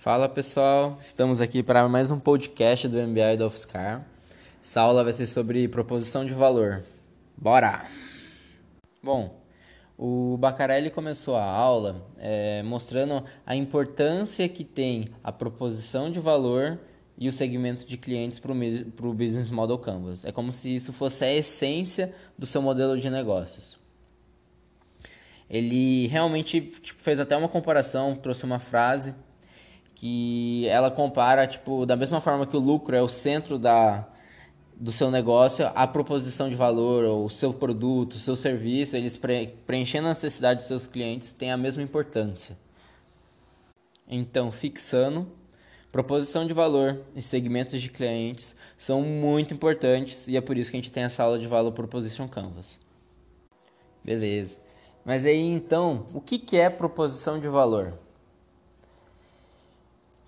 Fala pessoal, estamos aqui para mais um podcast do MBI da UFSCar. Essa aula vai ser sobre proposição de valor. Bora! Bom, o Bacarelli começou a aula é, mostrando a importância que tem a proposição de valor e o segmento de clientes para o Business Model Canvas. É como se isso fosse a essência do seu modelo de negócios. Ele realmente tipo, fez até uma comparação, trouxe uma frase que ela compara, tipo, da mesma forma que o lucro é o centro da, do seu negócio, a proposição de valor, o seu produto, o seu serviço, eles pre preenchendo a necessidade de seus clientes, tem a mesma importância. Então, fixando, proposição de valor e segmentos de clientes são muito importantes e é por isso que a gente tem essa aula de Valor Proposition Canvas. Beleza. Mas aí então, o que é proposição de valor?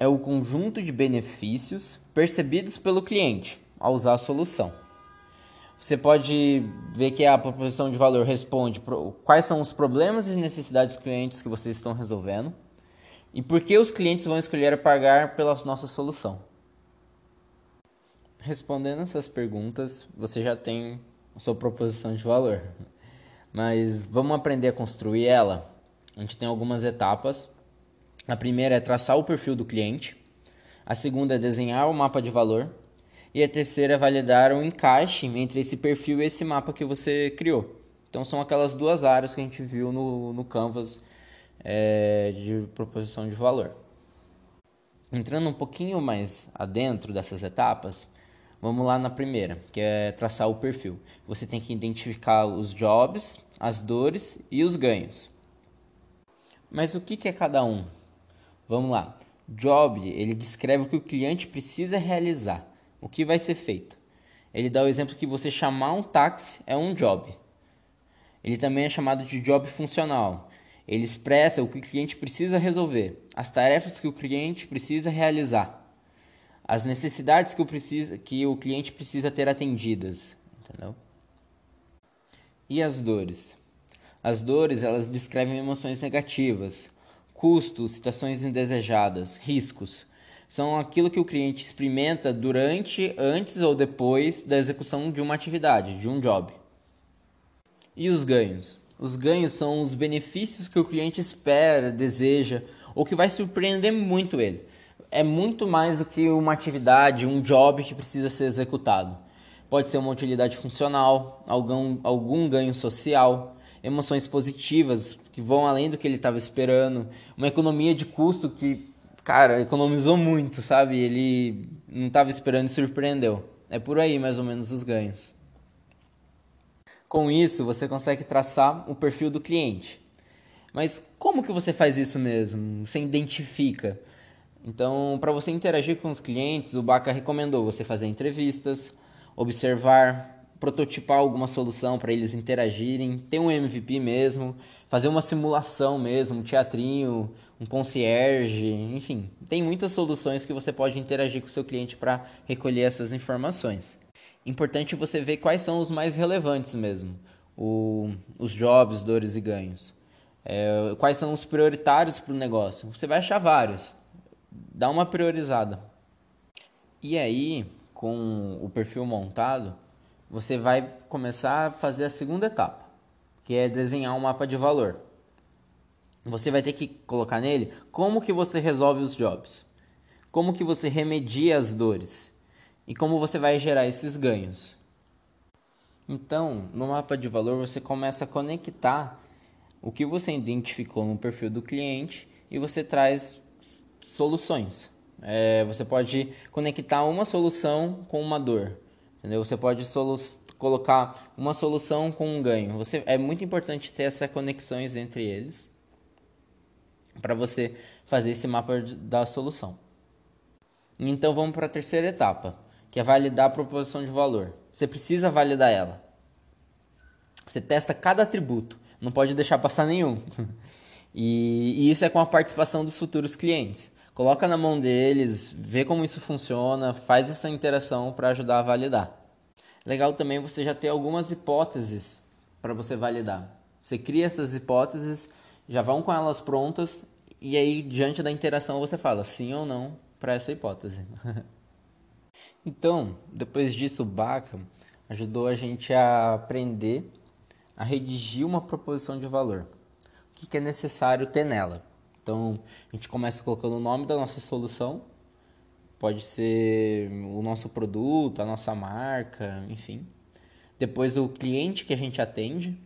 É o conjunto de benefícios percebidos pelo cliente a usar a solução. Você pode ver que a proposição de valor responde quais são os problemas e necessidades dos clientes que vocês estão resolvendo e por que os clientes vão escolher pagar pela nossa solução. Respondendo essas perguntas, você já tem a sua proposição de valor. Mas vamos aprender a construir ela? A gente tem algumas etapas. A primeira é traçar o perfil do cliente. A segunda é desenhar o mapa de valor. E a terceira é validar o encaixe entre esse perfil e esse mapa que você criou. Então são aquelas duas áreas que a gente viu no, no Canvas é, de proposição de valor. Entrando um pouquinho mais adentro dessas etapas, vamos lá na primeira, que é traçar o perfil. Você tem que identificar os jobs, as dores e os ganhos. Mas o que é cada um? Vamos lá. Job, ele descreve o que o cliente precisa realizar o que vai ser feito? Ele dá o exemplo que você chamar um táxi é um job. Ele também é chamado de job funcional. Ele expressa o que o cliente precisa resolver, as tarefas que o cliente precisa realizar, as necessidades que o, precisa, que o cliente precisa ter atendidas, entendeu? E as dores? As dores, elas descrevem emoções negativas, custos, situações indesejadas, riscos são aquilo que o cliente experimenta durante, antes ou depois da execução de uma atividade, de um job. E os ganhos? Os ganhos são os benefícios que o cliente espera, deseja ou que vai surpreender muito ele. É muito mais do que uma atividade, um job que precisa ser executado. Pode ser uma utilidade funcional, algum, algum ganho social, emoções positivas que vão além do que ele estava esperando, uma economia de custo que cara, economizou muito, sabe? Ele não estava esperando e surpreendeu. É por aí mais ou menos os ganhos. Com isso, você consegue traçar o perfil do cliente. Mas como que você faz isso mesmo? Você identifica. Então, para você interagir com os clientes, o Baca recomendou você fazer entrevistas, observar, prototipar alguma solução para eles interagirem, ter um MVP mesmo, fazer uma simulação mesmo, um teatrinho, um concierge, enfim, tem muitas soluções que você pode interagir com o seu cliente para recolher essas informações. Importante você ver quais são os mais relevantes mesmo, o, os jobs, dores e ganhos. É, quais são os prioritários para o negócio? Você vai achar vários. Dá uma priorizada. E aí, com o perfil montado, você vai começar a fazer a segunda etapa, que é desenhar um mapa de valor. Você vai ter que colocar nele como que você resolve os jobs, como que você remedia as dores e como você vai gerar esses ganhos. Então, no mapa de valor você começa a conectar o que você identificou no perfil do cliente e você traz soluções. É, você pode conectar uma solução com uma dor. Entendeu? Você pode colocar uma solução com um ganho. Você, é muito importante ter essas conexões entre eles para você fazer esse mapa da solução. Então vamos para a terceira etapa, que é validar a proposição de valor. Você precisa validar ela. Você testa cada atributo, não pode deixar passar nenhum. E, e isso é com a participação dos futuros clientes. Coloca na mão deles, vê como isso funciona, faz essa interação para ajudar a validar. Legal também você já ter algumas hipóteses para você validar. Você cria essas hipóteses, já vão com elas prontas E aí, diante da interação, você fala sim ou não para essa hipótese. então, depois disso, o Baca ajudou a gente a aprender a redigir uma proposição de valor. O que é necessário ter nela? Então, a gente começa colocando o nome da nossa solução, pode ser o nosso produto, a nossa marca, enfim. Depois, o cliente que a gente atende,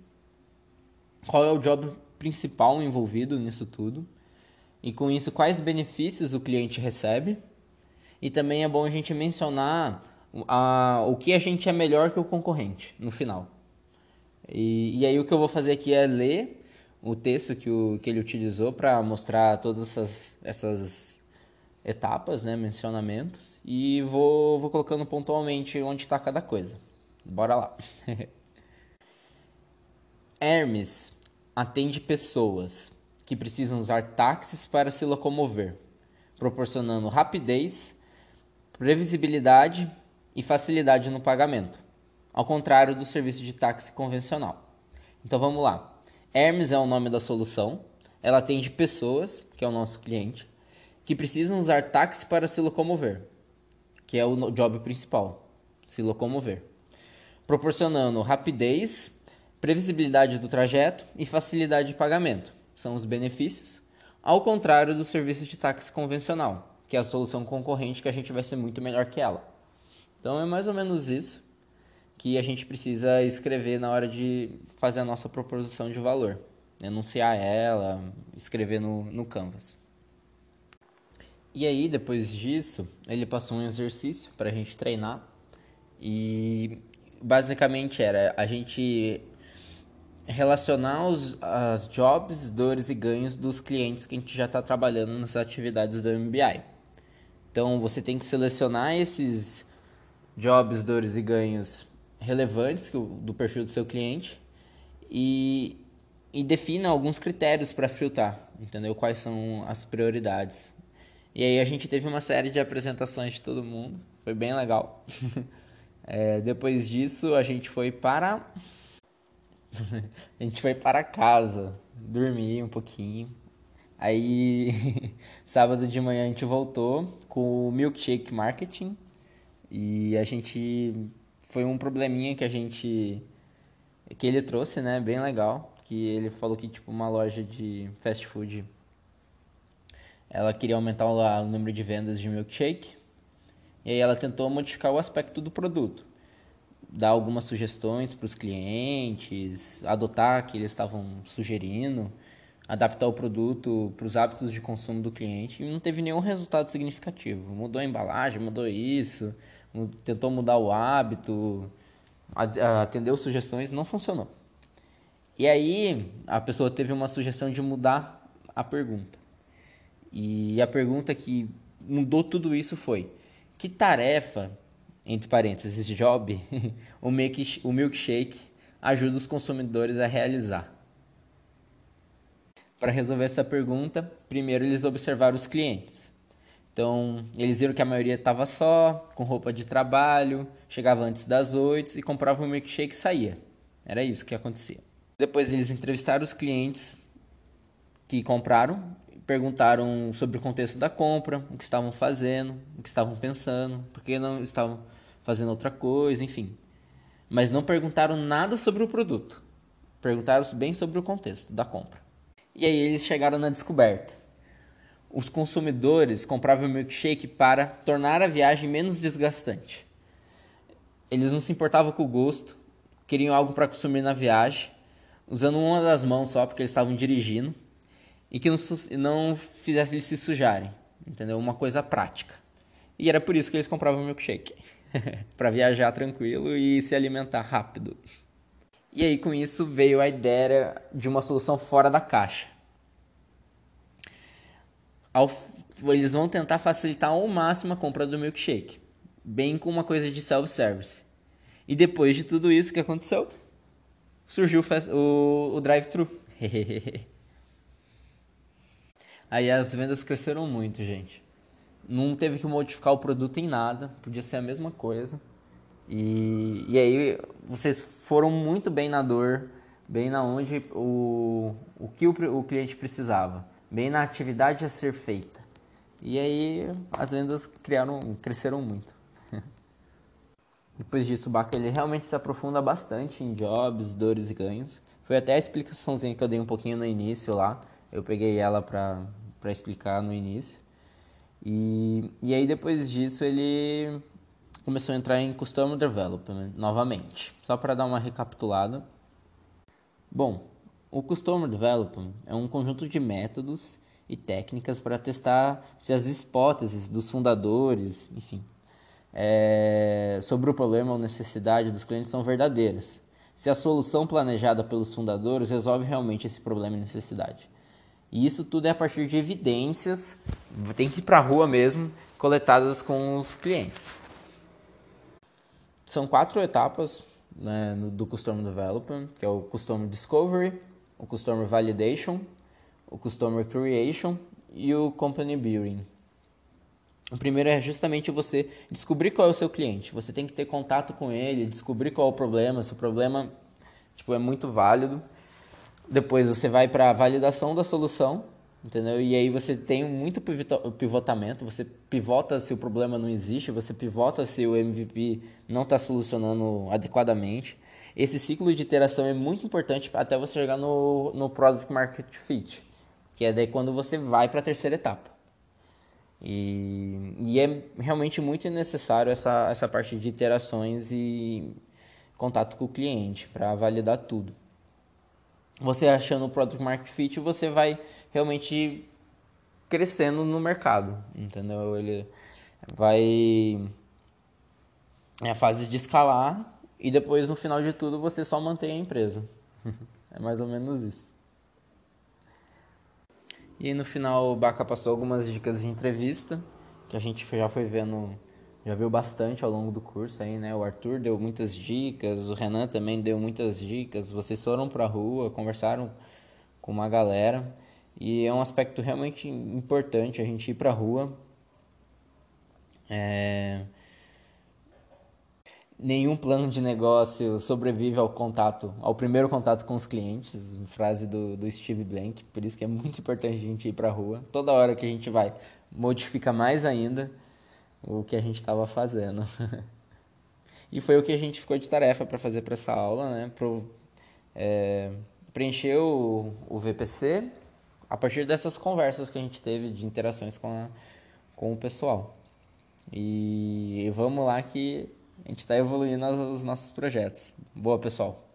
qual é o job principal envolvido nisso tudo, e com isso, quais benefícios o cliente recebe. E também é bom a gente mencionar a, o que a gente é melhor que o concorrente no final. E, e aí, o que eu vou fazer aqui é ler o texto que, o, que ele utilizou para mostrar todas essas, essas etapas, né, mencionamentos, e vou, vou colocando pontualmente onde está cada coisa. Bora lá. Hermes atende pessoas que precisam usar táxis para se locomover, proporcionando rapidez, previsibilidade e facilidade no pagamento, ao contrário do serviço de táxi convencional. Então vamos lá. Hermes é o nome da solução. Ela atende pessoas, que é o nosso cliente, que precisam usar táxi para se locomover, que é o job principal, se locomover, proporcionando rapidez, previsibilidade do trajeto e facilidade de pagamento. São os benefícios, ao contrário do serviço de táxi convencional, que é a solução concorrente que a gente vai ser muito melhor que ela. Então é mais ou menos isso que a gente precisa escrever na hora de fazer a nossa proposição de valor. Enunciar ela, escrever no, no Canvas. E aí, depois disso, ele passou um exercício para a gente treinar. E basicamente era a gente relacionar os, as jobs, dores e ganhos dos clientes que a gente já está trabalhando nas atividades do MBI. Então, você tem que selecionar esses jobs, dores e ganhos relevantes do perfil do seu cliente e, e defina alguns critérios para filtrar, entendeu? Quais são as prioridades. E aí a gente teve uma série de apresentações de todo mundo, foi bem legal. é, depois disso a gente foi para a gente foi para casa, dormir um pouquinho. Aí sábado de manhã a gente voltou com o Milkshake Marketing e a gente foi um probleminha que a gente que ele trouxe, né, bem legal, que ele falou que tipo uma loja de fast food ela queria aumentar o, número de vendas de milkshake. E aí ela tentou modificar o aspecto do produto, dar algumas sugestões para os clientes, adotar que eles estavam sugerindo, adaptar o produto para os hábitos de consumo do cliente e não teve nenhum resultado significativo. Mudou a embalagem, mudou isso, tentou mudar o hábito, atendeu sugestões, não funcionou. E aí a pessoa teve uma sugestão de mudar a pergunta. E a pergunta que mudou tudo isso foi: que tarefa, entre parênteses, job, o milkshake ajuda os consumidores a realizar? Para resolver essa pergunta, primeiro eles observaram os clientes. Então, eles viram que a maioria estava só, com roupa de trabalho, chegava antes das 8 e comprava um milkshake e saía. Era isso que acontecia. Depois eles entrevistaram os clientes que compraram, perguntaram sobre o contexto da compra, o que estavam fazendo, o que estavam pensando, por que não estavam fazendo outra coisa, enfim. Mas não perguntaram nada sobre o produto. Perguntaram bem sobre o contexto da compra. E aí eles chegaram na descoberta os consumidores compravam milkshake para tornar a viagem menos desgastante. Eles não se importavam com o gosto, queriam algo para consumir na viagem, usando uma das mãos só porque eles estavam dirigindo e que não, não fizesse eles se sujarem, entendeu? Uma coisa prática. E era por isso que eles compravam milkshake, para viajar tranquilo e se alimentar rápido. E aí com isso veio a ideia de uma solução fora da caixa ao, eles vão tentar facilitar ao máximo a compra do milkshake, bem com uma coisa de self-service. E depois de tudo isso que aconteceu, surgiu o, o drive-thru. Aí as vendas cresceram muito, gente. Não teve que modificar o produto em nada, podia ser a mesma coisa. E, e aí vocês foram muito bem na dor, bem na onde o, o que o, o cliente precisava bem na atividade a ser feita. E aí as vendas criaram, cresceram muito. Depois disso, o Baca ele realmente se aprofunda bastante em jobs, dores e ganhos. Foi até a explicaçãozinha que eu dei um pouquinho no início lá. Eu peguei ela para explicar no início. E, e aí depois disso ele começou a entrar em Customer Development novamente. Só para dar uma recapitulada. Bom, o Customer Development é um conjunto de métodos e técnicas para testar se as hipóteses dos fundadores, enfim, é, sobre o problema ou necessidade dos clientes são verdadeiras. Se a solução planejada pelos fundadores resolve realmente esse problema e necessidade. E isso tudo é a partir de evidências, tem que ir para a rua mesmo, coletadas com os clientes. São quatro etapas né, do Customer Development, que é o Customer Discovery, o Customer Validation, o Customer Creation e o Company Building. O primeiro é justamente você descobrir qual é o seu cliente. Você tem que ter contato com ele, descobrir qual é o problema, se o problema tipo, é muito válido. Depois você vai para a validação da solução, entendeu? E aí você tem muito pivotamento, você pivota se o problema não existe, você pivota se o MVP não está solucionando adequadamente. Esse ciclo de iteração é muito importante até você chegar no, no Product Market Fit, que é daí quando você vai para a terceira etapa. E, e, é realmente muito necessário essa, essa parte de interações e contato com o cliente para validar tudo. Você achando o Product Market Fit, você vai realmente crescendo no mercado, entendeu? Ele vai é a fase de escalar e depois no final de tudo você só mantém a empresa. é mais ou menos isso. E no final o Baca passou algumas dicas de entrevista, que a gente já foi vendo, já viu bastante ao longo do curso aí, né? O Arthur deu muitas dicas, o Renan também deu muitas dicas. Vocês foram pra rua, conversaram com uma galera. E é um aspecto realmente importante a gente ir pra rua. É nenhum plano de negócio sobrevive ao contato, ao primeiro contato com os clientes, frase do, do Steve Blank, por isso que é muito importante a gente ir para a rua. Toda hora que a gente vai, modifica mais ainda o que a gente estava fazendo. e foi o que a gente ficou de tarefa para fazer para essa aula, né? Pro, é, preencher o, o VPC a partir dessas conversas que a gente teve de interações com, a, com o pessoal. E vamos lá que a gente está evoluindo os nossos projetos. Boa, pessoal.